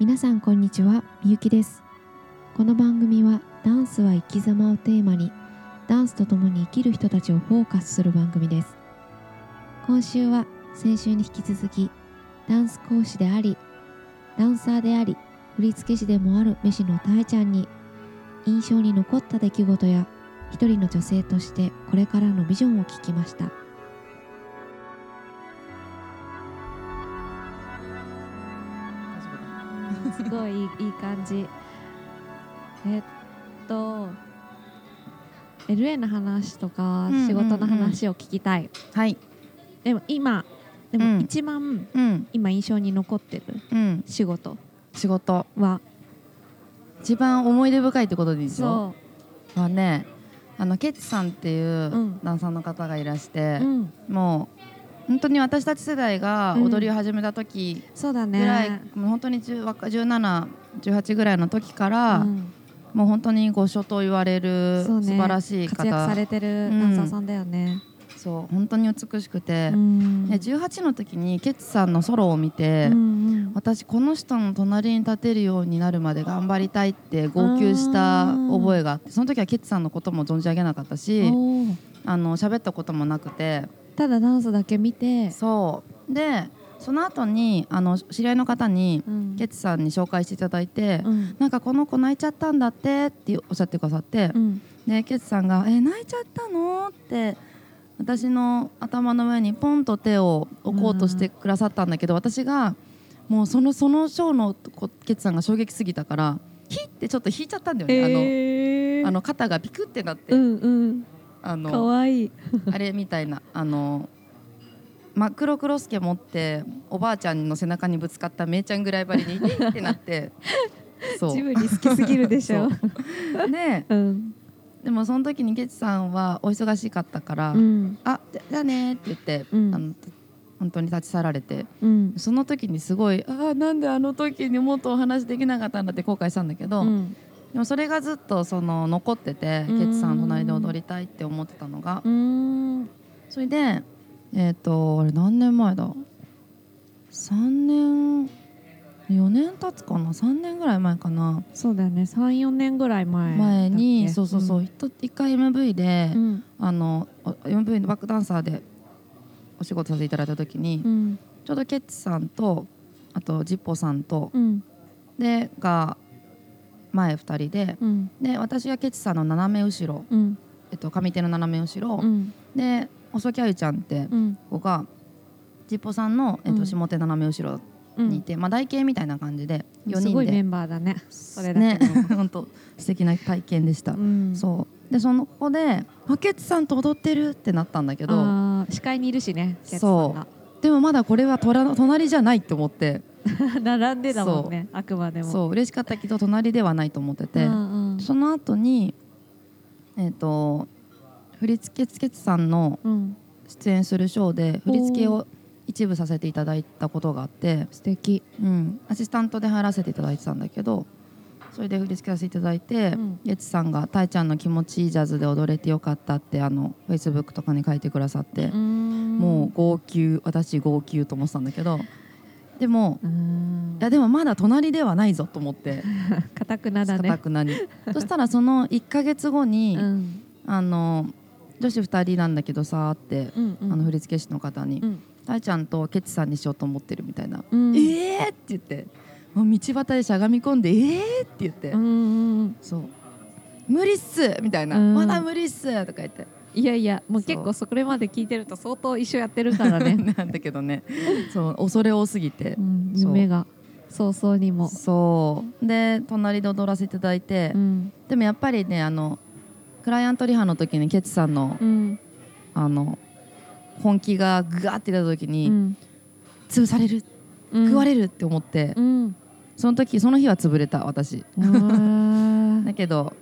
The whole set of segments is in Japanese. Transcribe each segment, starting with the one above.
皆さんこんにちは。みゆきです。この番組はダンスは生き様をテーマにダンスと共に生きる人たちをフォーカスする番組です。今週は先週に引き続きダンス講師でありダンサーであり振付師でもある飯野たえちゃんに印象に残った出来事や一人の女性としてこれからのビジョンを聞きました。いい感じ。えっと LA の話とか仕事の話を聞きたい、はい。でも今でもうん。一番うん。今印象に残ってるうん。仕事。仕事。は。一番思い出深いってことでいいですよ。そはね、あのケッツさんっていううん。ダンサーの方がいらしてう、うん。もう本当に私たち世代が踊りを始めた時そうだぐらい、ね。もう本当に10若17、18ぐらいの時から、うん。もう本当にご所と言われる素晴らしい方、活躍されてるダンサーさんだよね、そう。本当に美しくて、うん。で18の時にケッツさんのソロを見て、うんうん。私この人の隣に立てるようになるまで頑張りたいって号泣した覚えがあってその時はケッツさんのことも存じ上げなかったしあの喋ったこともなくて。ただダンスだけ見て、そう。でその後にあの知り合いの方にうん。ケッツさんに紹介していただいて、うん。なんかこの子泣いちゃったんだってっておっしゃってくださって、うん。でケツさんが「え泣いちゃったの?」って私の頭の上にポンと手を置こうとしてくださったんだけど、私がもうそのそのショーのこケツさんが衝撃すぎたからヒッてちょっと引いちゃったんだよね、えあのあの肩がピクってなって、うんうん。かあのわいい。あれみたいなあの真っ黒クロスケ持っておばあちゃんの背中にぶつかっためいちゃんぐらいばりにってなって。そう。ジブリ好きすぎるでしょ。そう。でうん。でもその時にケツさんはお忙しかったから、うん。あじゃあねって言って、うん。あの本当に立ち去られて。うん。その時にすごいあーなんであの時にもっとお話できなかったんだって後悔したんだけど、うん。でもそれがずっとその残ってて、うん。ケツさん隣で踊りたいって思ってたのが、うん。それでえっ、とあれ何年前だ？3年4年経つかな？3年ぐらい前かな。そうだよね。三四年ぐらい前前にそうそうそう、ひと一回 MV で、うん。あのお MV のバックダンサーでお仕事させていただいた時に、うん。ちょうどケッツさんとあとジッポさんと、うん。でが前2人でうん。で私がケッツさんの斜め後ろ、うん。えっと、上手の斜め後ろ、うん。で細木あゆちゃんってうん。子がジッポさんの、えっと、うん。下手斜め後ろにいて、まあ、台形みたいな感じで4人で。すごいメンバーだね。それだね 本当素敵な体験でした、うん。そう。でその子で「あケッツさんと踊ってる」ってなったんだけど視界にいるしねケツさんが。でもまだこれは隣じゃないって思って。並んでだもんねあくまでも。そう嬉しかったけど隣ではないと思ってて、うんうん。その後にえっ、と振付つけつさんのうん。出演するショーで振り付けを一部させていただいたことがあって、素敵。うん、アシスタントで入らせていただいてたんだけどそれで振り付けさせていただいて、うん。さんが「たいちゃんの気持ちいいジャズで踊れてよかった」ってあのフェイスブックとかに書いてくださって、ももう号泣私号泣と思ってたんだけどでもうん。いやでもまだ隣ではないぞと思って。かたくなだね。くなに。そしたらその1か月後に、うん。あの女子2人なんだけどさーって、うんうん。あの振付師の方にうん「たいちゃんとケツさんにしようと思ってる」みたいな「うん。えー!」って言ってもう道端でしゃがみ込んで「えー!」って言って、うんうんそう「無理っす!」みたいな「うん。まだ無理っす!」とか言って。いやいやもう結構それまで聞いてると相当一緒やってるからね、なんだけどね。そう恐れ多すぎて。う、ん、そう。夢が早々にも、そう。で隣で踊らせていただいて、うん。でもやっぱりねあのクライアントリハの時にケツさんのうん。あの本気がグワーって出た時に、うん、潰されるうん。食われるって思って、うん。その時その日は潰れた私。だけど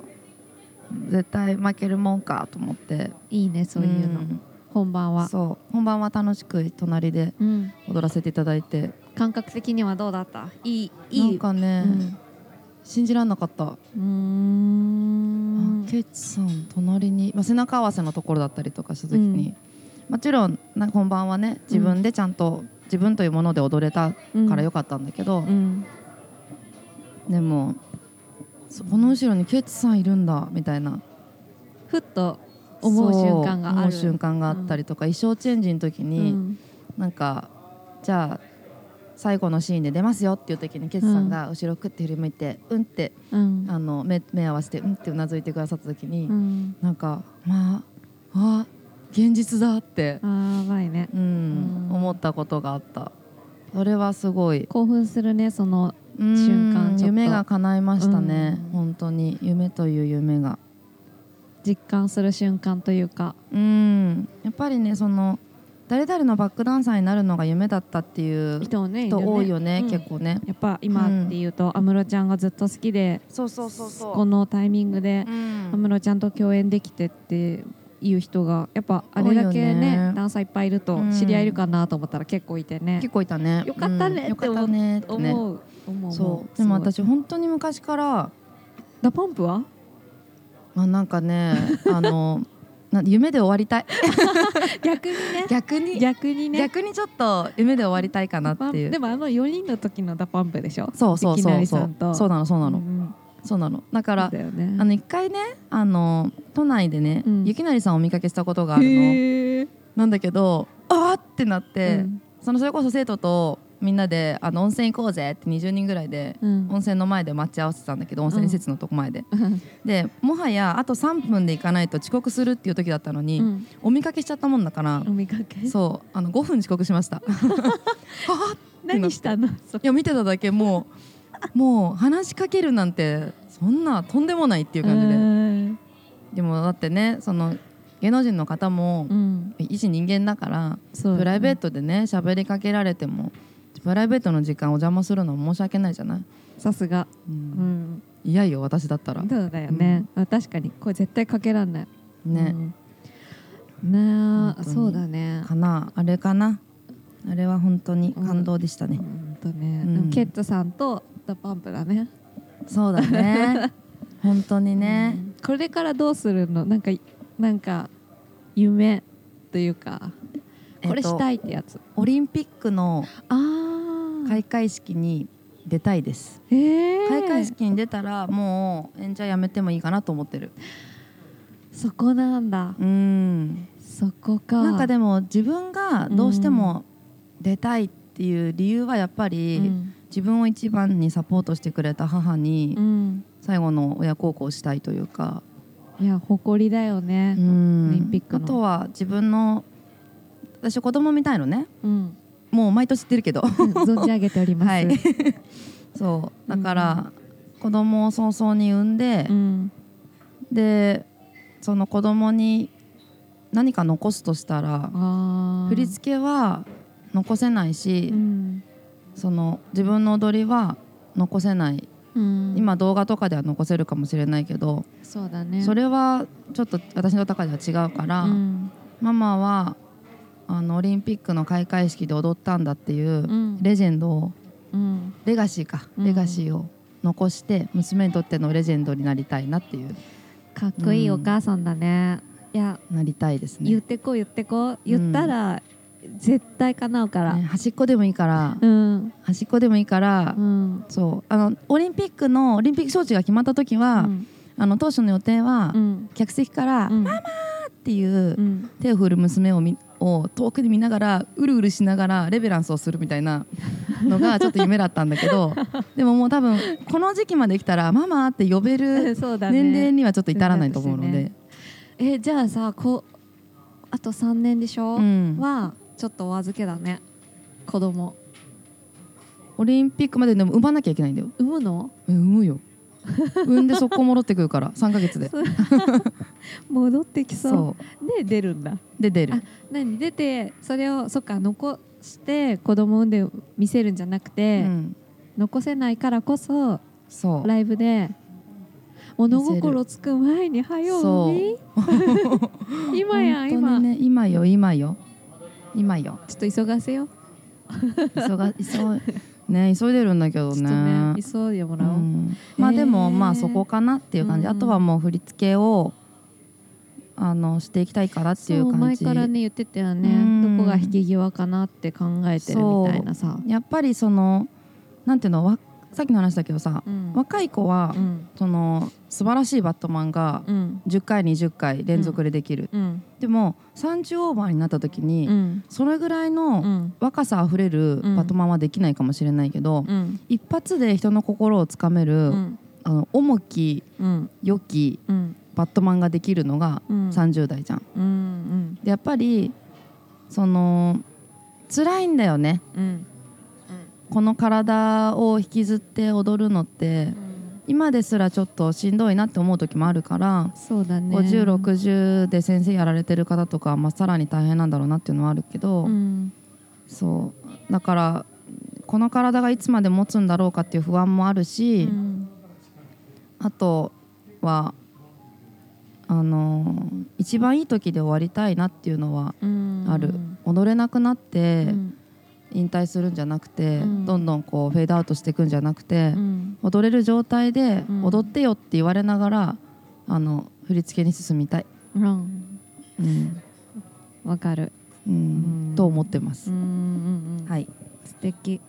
絶対負けるもんかと思って。いいねそういうの、ん。本番は。そう。本番は楽しく隣でうん、踊らせていただいて。感覚的にはどうだった？いいいないんかね、うん信じらんなかった、うーん。あケツさん隣に、まあ、背中合わせのところだったりとかした時に、もちろんな本番はね自分でちゃんと、自分というもので踊れたからよかったんだけど、うん。でもそこの後ろにケツさんいるんだみたいな。ふっと思う瞬間がある。瞬間があったりとか、衣装チェンジの時に、うん。なんかじゃあ最後のシーンで出ますよっていう時にケツさんが後ろくって振り向いて、うんってうん。あの目目合わせてうんってうなずいてくださった時に、うん。なんかまああ現実だって、あーやばいね。うんうん。思ったことがあった。それはすごい。興奮するねそのうん瞬間夢が叶いましたね、うん。本当に。夢という夢が。実感する瞬間というか。うん。やっぱりねその誰々のバックダンサーになるのが夢だったっていう人ね人多いよね、うん。結構ね。やっぱ今っていうと安室、ちゃんがずっと好きでそうそうそうそう。このタイミングでうん。安室ちゃんと共演できてっていう人がやっぱあれだけねね。ダンサーいっぱいいるとうん。知り合いいるかなと思ったら結構いてね。結構いたねよかったねったねってね。思う思うそう。でも私本当に昔からDA PUMP は？まあなんかねあの な夢で終わりたい。逆にね。逆に。逆にね。逆にちょっと夢で終わりたいかなっていう。プでもあの4人の時の DA PUMP でしょ？そうそうそうそう。そうなのそうなの、んそうなの。だかだらよね。あの一回ねあの都内でね、うん。ゆきなりさんをお見かけしたことがあるの。なんだけどあーってなって、うん。そのそれこそ生徒とみんなであの温泉行こうぜって20人ぐらいで、うん。温泉の前で待ち合わせてたんだけど温泉施設のとこ前で、でもはやあと3分で行かないと遅刻するっていう時だったのに、うん。お見かけしちゃったもんだからお見かけ？そうあの5分遅刻しました。はあ何したの？いや見てただけもうもう話しかけるなんてそんなとんでもないっていう感じで、うん。でもだってねその芸能人の方もうん。一人間だから、プライベートでね喋りかけられてもプライベートの時間お邪魔するのは申し訳ないじゃない、さすが。う、うん。ん嫌よ私だったら。そうだよね、あ確かに。これ絶対かけらんない。ね、うん。ねそうだね。かな？あれかな？あれは本当に感動でしたね、本当ね、うん。でもケッツさんと DA PUMP だね。そうだね。本当にね、うん。これからどうするの？なんかなんか夢というか。これしたい、いってやつ、オリンピックのああ開会式に出たいです。へえ開会式に出たらもう演者やめてもいいかなと思ってる。そこなんだ。うん。そこか。なんかでも自分がどうしても出たいっていう理由はやっぱり、うん。自分を一番にサポートしてくれた母にうん。最後の親孝行したいというか、いや誇りだよね。うん。オリンピックの。あとは自分の私子供みたいのね。うん、もう毎年言ってるけど。うん存じ上げております、はい。そう。だから、子供を早々に産んでう、ん。でその子供に何か残すとしたら振り付けは残せないし、うん。その自分の踊りは残せない、うん、今動画とかでは残せるかもしれないけど、そうだね。それはちょっと私の中では違うから、うん。ママはあのオリンピックの開会式で踊ったんだっていううん。レジェンドをうん。レガシーか、うん。レガシーを残して娘にとってのレジェンドになりたいなっていう。かっこいいお母さんだね、いやなりたいですね。言ってこう言ってこう言ったら、絶対叶うから、ね端っこでもいいから、うん。端っこでもいいから、うん。そう。あのオリンピックのオリンピック招致が決まった時は、うん。あの当初の予定は、うん。客席から「うん。ママ!」っていううん。手を振る娘をみを遠くで見ながらうるうるしながらレベランスをするみたいなのが ちょっと夢だったんだけどでももう多分この時期まで来たら「ママ!」って呼べる 年齢にはちょっと至らないと思うので、ね。えじゃあさこうあと3年でしょ、うん。はちょっとお預けだね。子供。オリンピックまででも産まなきゃいけないんだよ、産むの？うん産むよ 産んで速攻戻ってくるから3ヶ月で。戻ってきそう。で出るんだ。で出る。あ何？出てそれをそっか残して子供産んで見せるんじゃなくて、うん、残せないからこそそう。ライブで物心つく前に早そう。産み 今。や本当今、今よ今よ。今よ。ちょっと急がせよ。う急が急いね急いでるんだけどね。ね急いでもらおう、うん。まあでもまあそこかなっていう感じ、うんうん。あとはもう振り付けをあのしていきたいかなっていそうう感じ。前からね言ってたよね。うん。どこが引き際かなって考えてるみたいなさ。やっぱりそのなんていうのわさっきの話だけどさ、うん。若い子は、うん。その素晴らしいバットマンがうん。10回20回連続でできる、うん。でも30オーバーになった時に、うん。それぐらいうのん。若さあふれるバットマンはできないかもしれないけど、うん。一発で人の心をつかめる、うん。あの重きうん。良きうん。バットマンができるのがうん。30代じゃん。うん。でやっぱりその辛いんだよね。うんこの体を引きずって踊るのって今ですらちょっとしんどいなって思う時もあるから、そうだね。5060で先生やられてる方とかは、まあ、さらに大変なんだろうなっていうのはあるけど、うん。そう。だからこの体がいつまで持つんだろうかっていう不安もあるし、うん。あとはあの一番いい時で終わりたいなっていうのはうん。ある、踊れなくなってうん引退するんじゃなくて、うん。どんどんこうフェードアウトしていくんじゃなくて、うん。踊れる状態でうん。踊ってよって言われながら、あの振り付けに進みたい、うんうん。わかる。うん。うん。と思ってます。うんうんうん。はい、素敵。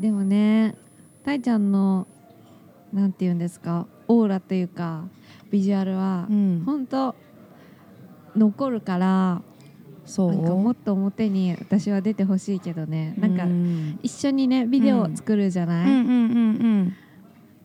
でもねたいちゃんのなんて言うんですかオーラというかビジュアルはうん、本当残るからそう。なんかもっと表に私は出てほしいけどね。なんかうん一緒にねビデオを作るじゃない、うん。うんうん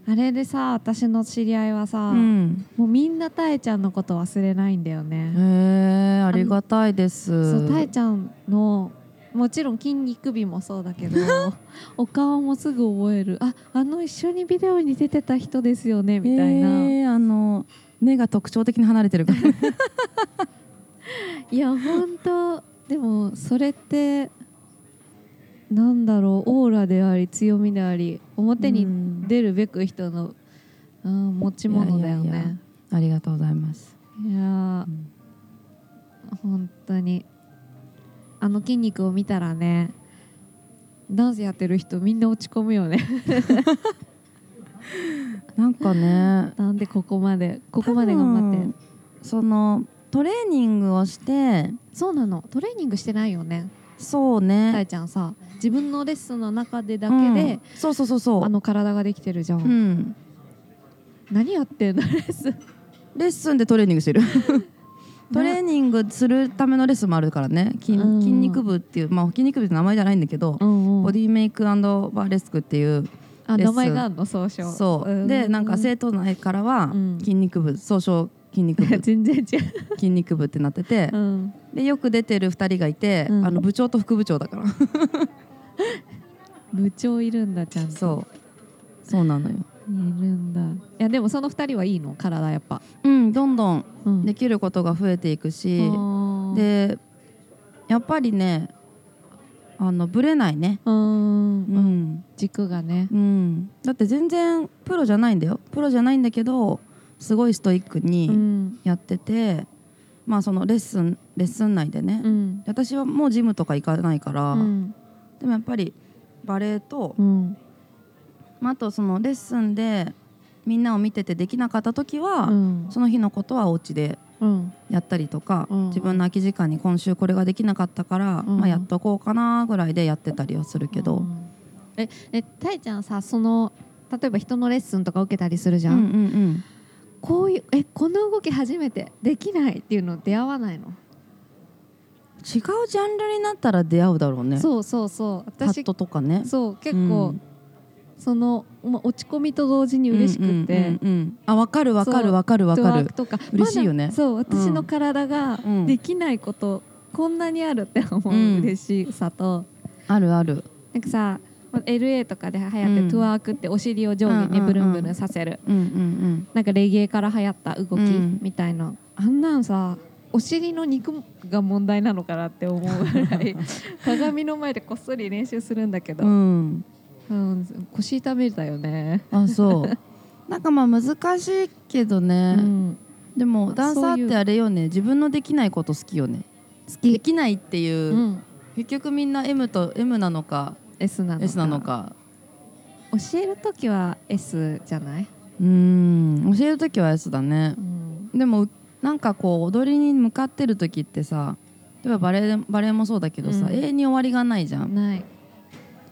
あれでさ私の知り合いはさ、うん。うんもうみんなたえちゃんのこと忘れないんだよね、へえありがたいです。そうたえちゃんのもちろん筋肉美もそうだけど お顔もすぐ覚える。ああの一緒にビデオに出てた人ですよねみたいな、あの目が特徴的に離れてるから。いや本当でもそれってなんだろうオーラであり強みであり表にうん。出るべく人の、うん、持ち物だよね。いやいやありがとうございます。いやー本当に。あの筋肉を見たらねダンスやってる人みんな落ち込むよね。なんかね、なんでここまでここまで頑張って。そのトレーニングをして、そうなの。トレーニングしてないよね。そうたね。いちゃんさ自分のレッスンの中でだうん。けで、そうそうそうそう。あの体ができてるじゃん、うん、何やってんの？レッスン。レッスンでトレーニングしてる。トレーニングするためのレッスンもあるからね。筋うん。筋肉部っていう、まあ、筋肉部って名前じゃないんだけど、うんボディメイクバーレスクっていうあレッスン。名前があるの？総称。そう、でなんか生徒内からはうん。筋肉部総称筋肉部。全然違う、筋肉部ってなってて。うん、でよく出てる2人がいて、うん。あの部長と副部長だから。部長いるんだちゃんと。そう。そうなのよ。いるんだ。いやでもその二人はいいの？体やっぱ、うんどんどん。うん。できることが増えていくし、あー。でやっぱりねあのブレないね。うん、ううん、ん、軸がね。うん、だって全然プロじゃないんだよ。プロじゃないんだけどすごいストイックうにん。やってて、まあそのレッスンレッスン内でね、うん。私はもうジムとか行かないから、うん。でもやっぱりバレエと、うん。まあ、あとそのレッスンでみんなを見ててできなかった時は、うん。その日のことはお家でうん。やったりとか、うん。自分の空き時間に今週これができなかったから、うん。まあ、やっとこうかなぐらいでやってたりはするけど、うん。ええたいちゃんさその例えば人のレッスンとか受けたりするじゃん、うんうんうんこういうえこの動き初めてできないっていうの出会わないの、違うジャンルになったら出会うだろうね。そうそうそう。私ハットとかね。そう結構、うん。その、ま、落ち込みと同時に嬉しくて、うんうんうんうん。あ分かる分かる分かる分かる。とか。嬉しいよね。まだそう私の体がうん。できないこと、こんなにあるって思う。うん。嬉しさと、あるある。なんかさ LA とかで流行ってトゥワークってお尻を上下うんうんうん。にブルンブルンさせる、うんうんなんかレゲエから流行った動きうん。みたいな、あんなんさお尻の肉が問題なのかなって思うぐらい 鏡の前でこっそり練習するんだけど、うん。うんうん腰痛めたよね、あそう。なんかまあ難しいけどね、うん。でもダンサーってあれよね。自分のできないこと好きよね。好できないっていう、うん、結局みんな M と M なのか S なのか。S なのか。教える時は S じゃない、うん。教える時は S だね。うん。でもなんかこう踊りに向かってる時ってさ例えばバレエバレエもそうだけどさ、うん。永遠に終わりがないじゃん。ない。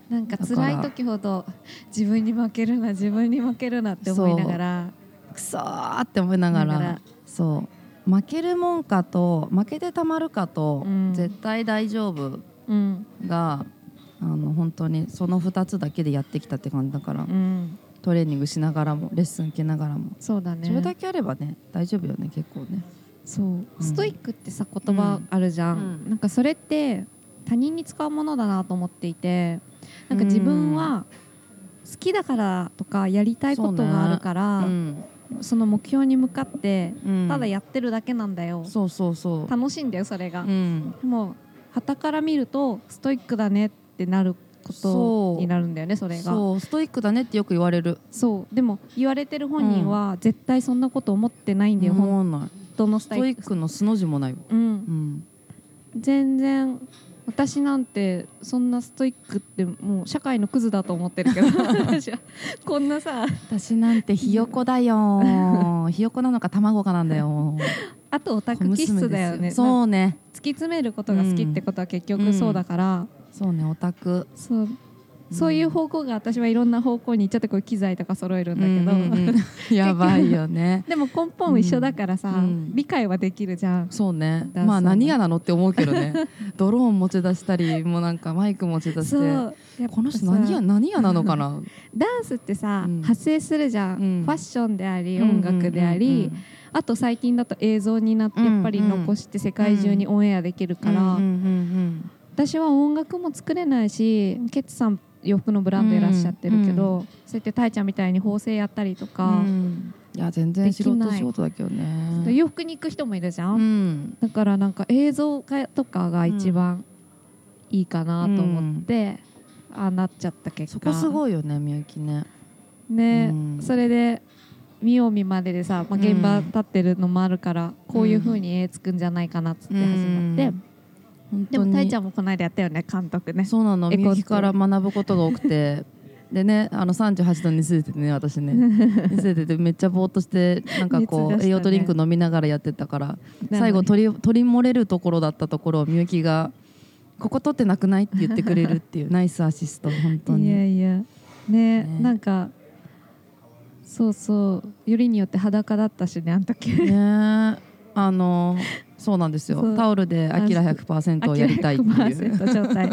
なんか辛い時ほど自分に負けるな自分に負けるなって思いながら。くそーって思いながら。そう。負けるもんかと負けてたまるかと、うん。絶対大丈夫うん。があの本当にその2つだけでやってきたって感じだから、うん。トレーニングしながらもレッスン受けながらも、そうだね。それだけあればね大丈夫よね結構ね。そう。ストイックってさ言葉あるじゃん、うん。なんかそれって他人に使うものだなと思っていてなんか自分は好きだからとかやりたいことがあるからそ,、うん。の目標に向かってうん。ただやってるだけなんだよ、そうそうそう。楽しいんだよそれが、うん。でも旗から見るとストイックだねってなることになるんだよねそれが。そう。ストイックだねってよく言われる。そう。でも言われてる本人は絶対そんなこと思ってないんだよ、本思わない。当のスストイックの素の字もないよ、うん。うん、全然私なんてそんなストイックってもう社会のクズだと思ってるけど。こんなさ私なんてひよこだよ。ひよこなのか卵かなんだよ。あとオタク気質だよね。そなうね。突き詰めることが好きってことは結局そうだから、そうねオタク。そう。そういう方向が私はいろんな方向に行っちゃってこう機材とか揃えるんだけど、うんうんうん。やばいよね。でも根本一緒だからさ、うん。理解はできるじゃん。そうね。まあ何やなのって思うけどね。ドローン持ち出したりもうなんかマイク持ち出して。この人さ何や何やなのかな？ダンスってさ、うん。発生するじゃん、うん。ファッションであり音楽であり、あと最近だと映像になってやっぱり残して世界中にオンエアできるから、うんうんうん私は音楽も作れないしケツさん洋服のブランドいらっしゃってるけど、うん。そうやってたいちゃんみたいに縫製やったりとうんかう、ん。いや全然素人仕事だけどね。洋服に行く人もいるじゃん、うん。だからなんか映像化とかが一番いいかなと思って、ああなっちゃった結果。そこすごいよねみゆきね。ね、うん。それで見よう見まででさ、まあ、現場立ってるのもあるから、こういう風に絵つくんじゃないかなっつって始まって、本でもたいちゃんんもこの間やったよね監督ね。そうなの絵コンテみゆきから学ぶことが多くて。でねあの38度に据えててね私ね。据えててめっちゃぼーっとしてなんかこう、ね。栄養ドリンク飲みながらやってたから最後取り取り漏れるところだったところをみゆきが「ここ取ってなくない?」って言ってくれるっていうナイスアシスト本当いやに。いや。ねね。なんかそうそう。よりによって裸だったしねあの時。ねあのそうなんですよ。タオルで「アキラ100%」をやりたいっていう。100%状態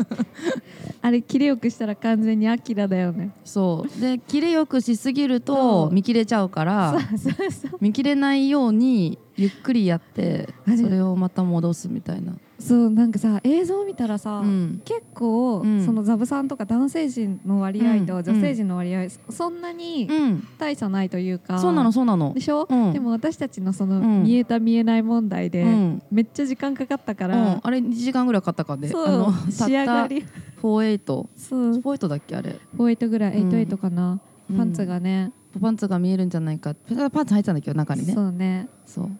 あれ切れよくしたら完全にアキラだよね。そう。で切れよくしすぎると見切れちゃうからそうそう。見切れないようにゆっくりやってそれをまた戻すみたいな、そうなんかさ映像見たらさ、うん。結構、うん。そのザブさんとか男性陣の割合とうん。女性陣の割合、そんなにうん、大差ないというか、そうなのそうなの。でしょ、うん。でも私たちのその、うん。見えた見えない問題で、うん。めっちゃ時間かかったかうん。ら、あれ2時間ぐらいかかったかでそうあの仕上がり。48そう。48だっけあれ。48ぐらいうん。88かな、うん。パンツがね、パンツが見えるんじゃないか。パンツ入ってたんだけど中にね。そうね。そう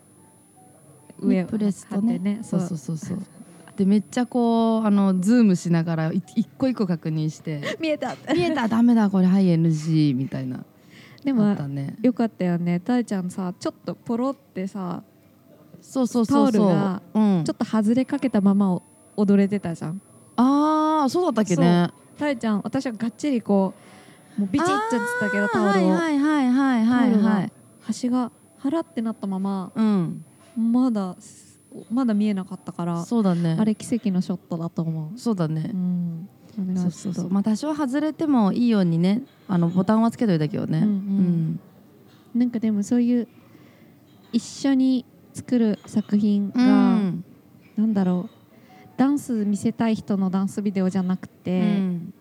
上プレスとね。ね。そう。そうそうそうでめっちゃこうあのズームしながらい一個一個確認して。見えた。見えた。ダメだこれはい NG みたいな。あでもったね。よかったよね。たいちゃんさちょっとポロってさそうそうそうそう。タオルがうん。ちょっと外れかけたままを踊れてたじゃん。ああそうだったっけね。たいちゃん私はがっちりこうもうビチッとつったけどタオルを、はいはいはいはいはい。はい端が腹ってなったままうんまだまだ見えなかったからそうだね。あれ奇跡のショットだと思う、そうだね。ん、あれはそうそうそう。まあ多少外れてもいいようにねあのボタンはつけといたけどね。うん。うん。なんかでもそういう一緒に作る作品が、うん。なんだろう。ダンス見せたい人のダンスビデオじゃなくて、うん。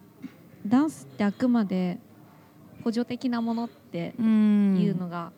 ダンスってあくまで補助的なものってうん。いうのが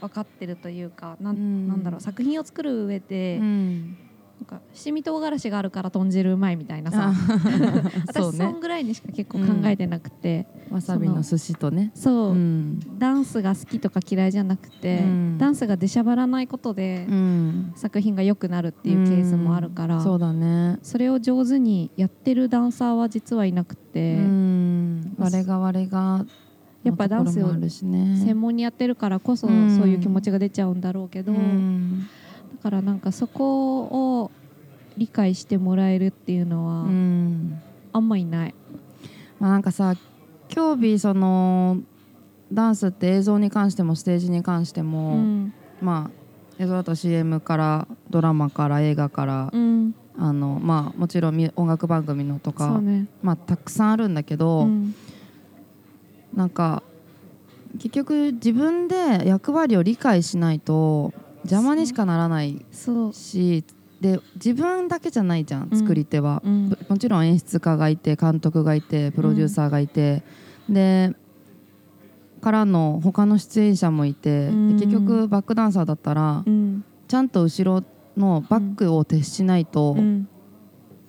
分かってるというか、なんうん。なんだろう作品を作る上で、うん。なんか七味唐辛子があるから豚汁うまいみたいなさ。あ 私そ,、そうね。んぐらいにしか結構考えてなくて、わさびの寿司とね。そう、うん。ダンスが好きとか嫌いじゃなくて、うん。ダンスが出しゃばらないことで、うん。作品が良くなるっていうケースもあるから、そうだね。それを上手にやってるダンサーは実はいなくて、うん。我が我がやっぱダンスを専門にやってるからこそ、うん。そういう気持ちが出ちゃうんだろうけど、うん。だからなんかそこを理解してもらえるっていうのは、うん。あんまいない。まあ、なんかさ競技そのダンスって映像に関してもステージに関しても、うん。まあ映像だと CM からドラマから映画から、うん。あのまあもちろんみ音楽番組のとそか、うね。まあたくさんあるんだけど、うんなんか結局自分で役割を理解しないと邪魔にしかならないしで自分だけじゃないじゃんうん。作り手は、うん。ぶもちろん演出家がいて監督がいてプロデューサーがいて、でからの他の出演者もいて、結局バックダンサーだったら、うん。ちゃんと後ろのバックを徹しないと、うん。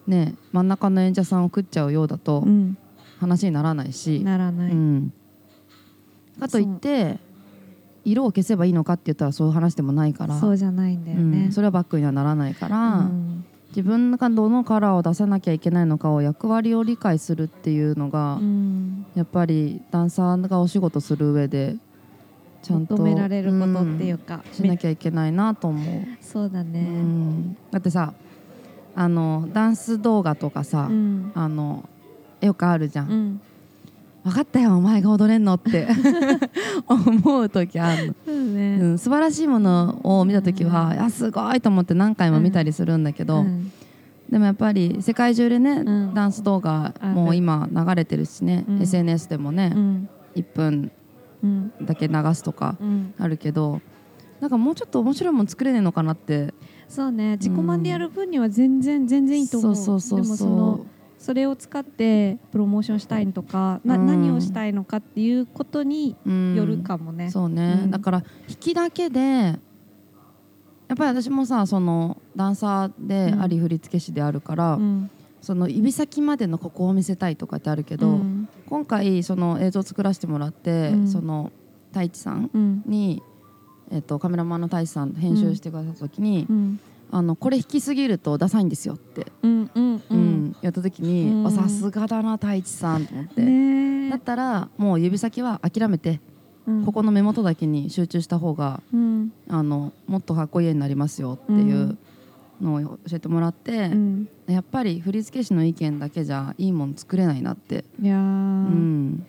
ね、真ん中の演者さんを食っちゃうようだとうん。話にならないし、ならない、うん、かといって色を消せばいいのかって言ったらそういう話でもないから。そうじゃないんだようねん、それはバックにはならないから、うん。自分がどのカラーを出さなきゃいけないのかを役割を理解するっていうのが、うん。やっぱりダンサーがお仕事する上でちゃんと求められることっていうか、うんしなきゃいけないなと思う、そうだね、うん。だってさあのダンス動画とかさ、うん。あのよくあるじゃん分かったよお前が踊れんのって 思う時あるの、ね。うん、素晴らしいものを見た時は、うん。いやすごいと思って何回も見たりするんだけど、うん。でもやっぱり世界中でね、うん。ダンス動画もう今流れてるしね、うん。SNS でもね、うん。1分うん。だけ流すとかうん。あるけどなんかもうちょっと面白いもの作れねえのかなって。そうね自己満でやる分には全然全然いいと思う。そうそうそうそそのそれを使ってプロモーションしたいとか、なうん。何をしたいのかっていうことにう、うん。よるかもね、そうね、うん。だから弾きだけでやっぱり私もさそのダンサーであり振付師であるから、うん。その指先までのここを見せたいとかってあるけど、うん。今回その映像作らせてもらって、うん。その太一さんうん。に、えっとカメラマンの太一さん編集してくださった時に、うんあのこれ弾きすぎるとダサいんですよって、うんうんううんんやった時に、さすがだな太一さんと思って、ねえ。だったらもう指先は諦めて、うん。ここの目元だけに集中した方がうん。あのもっとかっこいい絵になりますよっていうのを教えてもらって、うん。やっぱり振付師の意見だけじゃいいもの作れないなって、いやー。うん、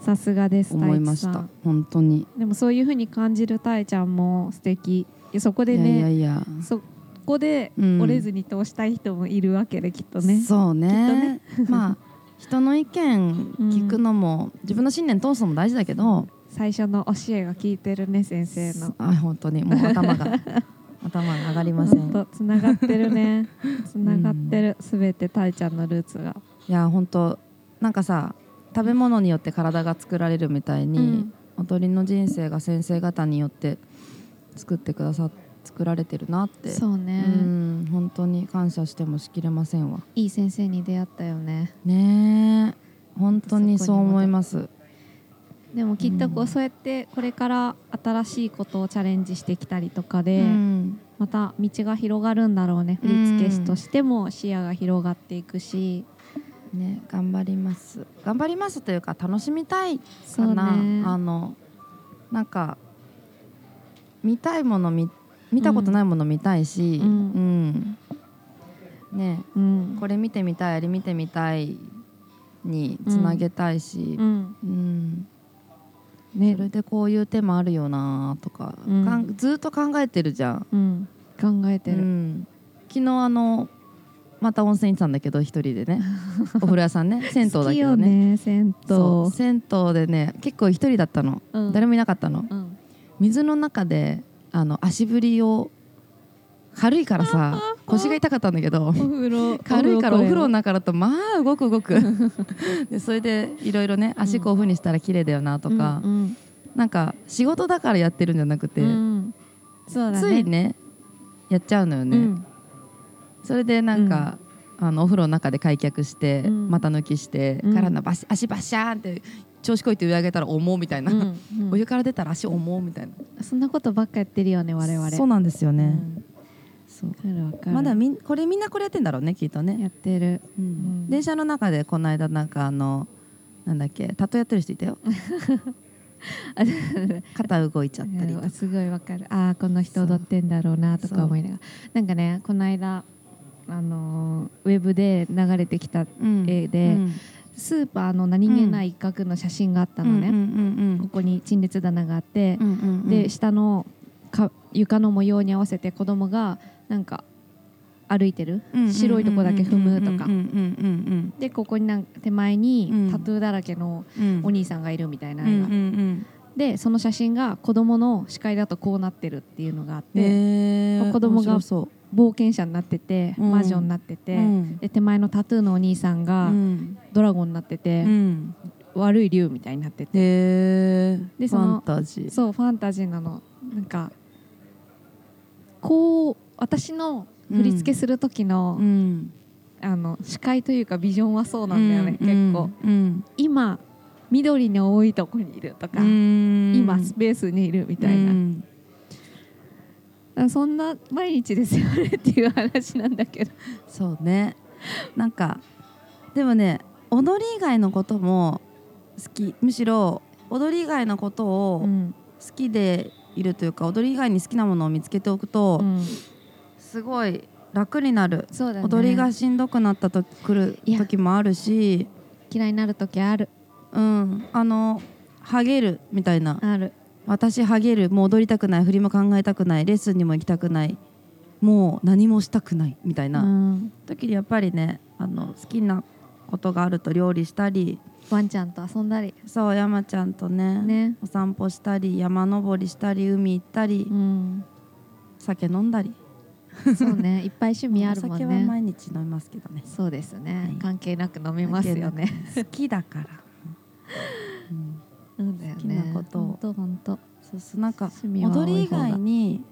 さすがです思いました。本当に。でもそういう風に感じるたえちゃんも素敵そこでいやいやねいや、そこでうん。折れずに通したい人もいるわけできっとね。そうね。まあ人の意見聞くのも、自分の信念通すのも大事だけど、最初の教えが聞いてるね先生の。あ本当に。もう頭が 頭が上がりません。つながってるね。つながってる。すべてたえちゃんのルーツが。いや本当なんかさ食べ物によって体が作られるみたいに、うん。踊りの人生が先生方によって作ってくださ作られてるなって。そうね。うん本当に感謝してもしきれませんわ。いい先生に出会ったよね。ねえ本当にそう思います。でもきっとこううん。そうやってこれから新しいことをチャレンジしてきたりとかで、うん。また道が広がるんだろうね。振付師としても視野が広がっていくし、ね頑張ります。頑張りますというか楽しみたいかな、ね。あのなんか見たいもの見見たことないもの見たいし、うん。うん。ね。うん。これ見てみたいあれ見てみたいにつなげたいしう、ん。うん。ねそれでこういう手もあるよなとか,かん、うんずっと考えてるじゃん。うん、考えてる、うん。昨日あのまた温泉行ってたんだけど一人でね。お風呂屋さんね。銭湯だけどね。ね銭湯。銭湯でね結構一人だったの、うん。誰もいなかったの。うん水の中であの足振りを軽いからさ腰が痛かったんだけど 軽いからお風呂のな中だとまあ動く動く。でそれでいろいろね足こういう風にしたら綺麗だよなとか、うんなんか仕事だからやってるんじゃなくて、うん。ね。ついねやっちゃうのよね、うん。それでなんか、あのお風呂の中で開脚して、うん。股抜きして、うん。からの足バシャーンって調子こいて上上げたら重うみたいな、うんうん。お湯から出たら足重うみたいな、そんなことばっかやってるよね我々。そうなんですよね、うん。そうわかるわかる。まだみんこれみんなこれやってんだろうねきっとね、やってる。うん。ん。電車の中でこの間なんかあのなんだっけタトゥーやってる人いたよ。肩動いちゃったりすごいわかる。ああこの人踊ってんだろうなとか思いながら。なんかねこの間あのーウェブで流れてきたうん。絵でうんスーパーの何気ない一角の写真があったのね、うんうんここに陳列棚があってうん、うんうん。うんで下のか床の模様に合わせて子供がなんか歩いてる、白いとこだけ踏むとか、うんうんでここになん手前にうん。タトゥーだらけのうん。うんうんお兄さんがいるみたいなうん絵が、うんうんでその写真が子供の視界だとこうなってるっていうのがあって、へー子供が面白そ冒険者になってて、うん。魔女になってうて、うん。で手前のタトゥーのお兄さんがうん。ドラゴンになってて、うん。悪い竜みたいになってて。へーでそのファンタジー。そうファンタジーなの。なんかこう私の振り付けする時の,、うん。あの視界というかビジョンはそうなんだよね、うん。結構。うん。今緑の多いとこにいるとか、うん。今スペースにいるみたいな、そんな毎日ですよねっていう話なんだけど。そうね。なんかでもね踊り以外のことも好き。むしろ踊り以外のことをうん。好きでいるというか踊り以外に好きなものを見つけておくと、うん。すごい楽になる、ね。踊りがしんどくなったとくる時もあるし。嫌いになる時あるうん。あのハゲるみたいな。ある。私ハゲるもう踊りたくない振りも考えたくないレッスンにも行きたくない。もう何もしたくないみたいな、うん。時にやっぱりねあの好きなことがあると料理したり。ワンちゃんと遊んだり。そう山ちゃんとねね。お散歩したり山登りしたり海行ったり、うん。酒飲んだり。そうね。いっぱい趣味あるもんお酒はね毎日飲みますけどね。そうですね、はい。関係なく飲みますよね。好きだから、うん。好きなこと。を本当本当。そうそう。なんか踊り以外に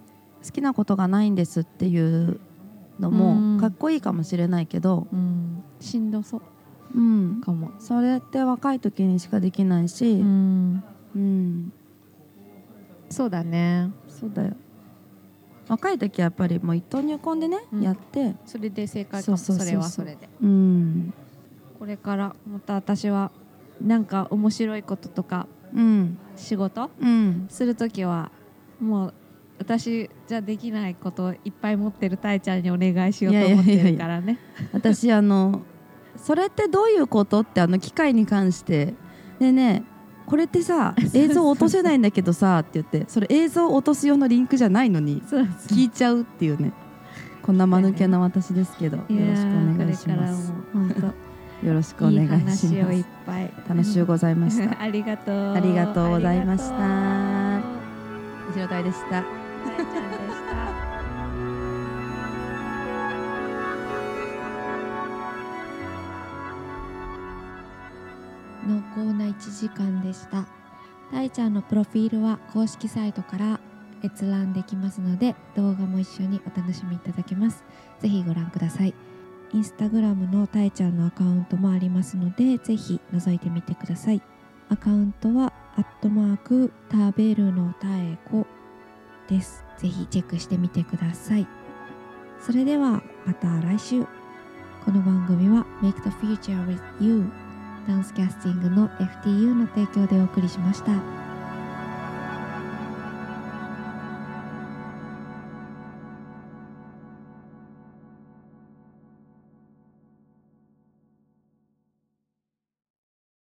好きなことがないんですっていうのうん。もかっこいいかもしれないけど、うん。しんどそう。うん、かも。それって若い時にしかできないし、ううん。んそうだね。そうだよ。若い時はやっぱりもう一刀入魂でね、うん。やって、それで正解かも。それはそれで。うん。これからまた私はなんか面白いこととかうん。仕事？うん、する時はもう私じゃできないことをいっぱい持ってるたいちゃんにお願いしようと思ってるからね。私あのそれってどういうことってあの機械に関して。でねこれってさ 映像落とせないんだけどさって言ってそれ映像落とす用のリンクじゃないのに聞いちゃうっていうね。こんな間抜けな私ですけどよろしくお願いしますよろしくお願いし話をいっます。ぱい楽しゅうござい。ましたありがとう。ありがとうございました。でした。濃厚な1時間でした。たいちゃんのプロフィールは公式サイトから閲覧できますので動画も一緒にお楽しみいただけます。ぜひご覧くださいインスタグラムのたいちゃんのアカウントもありますのでぜひ覗いてみてください。アカウントはアットマーク食べるのたえこです。ぜひチェックしてみてください。それではまた来週。この番組は Make the Future with You ダンスキャスティングの FTU の提供でお送りしました。